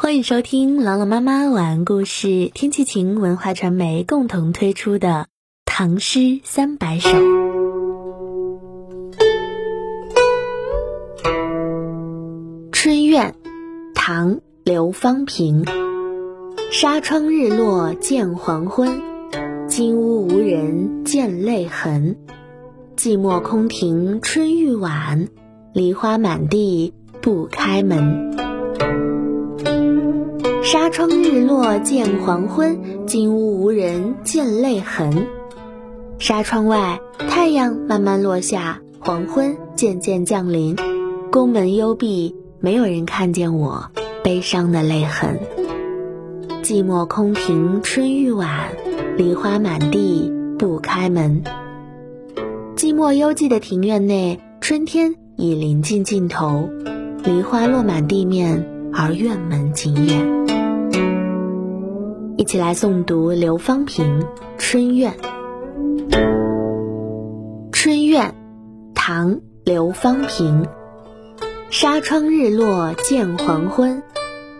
欢迎收听朗朗妈妈晚安故事，天气晴文化传媒共同推出的《唐诗三百首》。春怨，唐·刘方平。纱窗日落见黄昏，金屋无人见泪痕。寂寞空庭春欲晚，梨花满地不开门。纱窗日落见黄昏，金屋无人见泪痕。纱窗外，太阳慢慢落下，黄昏渐渐降临。宫门幽闭，没有人看见我悲伤的泪痕。寂寞空庭春欲晚，梨花满地不开门。寂寞幽寂的庭院内，春天已临近尽头，梨花落满地面，而院门紧掩。一起来诵读刘方平《春怨》。《春怨》，唐·刘方平。纱窗日落见黄昏，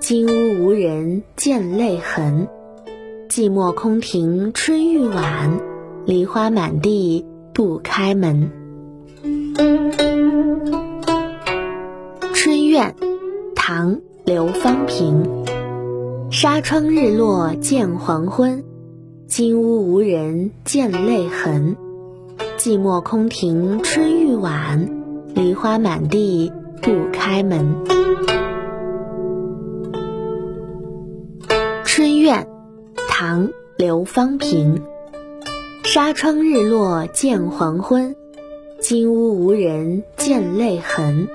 金屋无人见泪痕。寂寞空庭春欲晚，梨花满地不开门。《春怨》，唐·刘方平。纱窗日落见黄昏，金屋无人见泪痕。寂寞空庭春欲晚，梨花满地不开门。《春怨》，唐·刘方平。纱窗日落见黄昏，金屋无人见泪痕。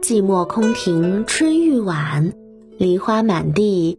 寂寞空庭春欲晚，梨花满地。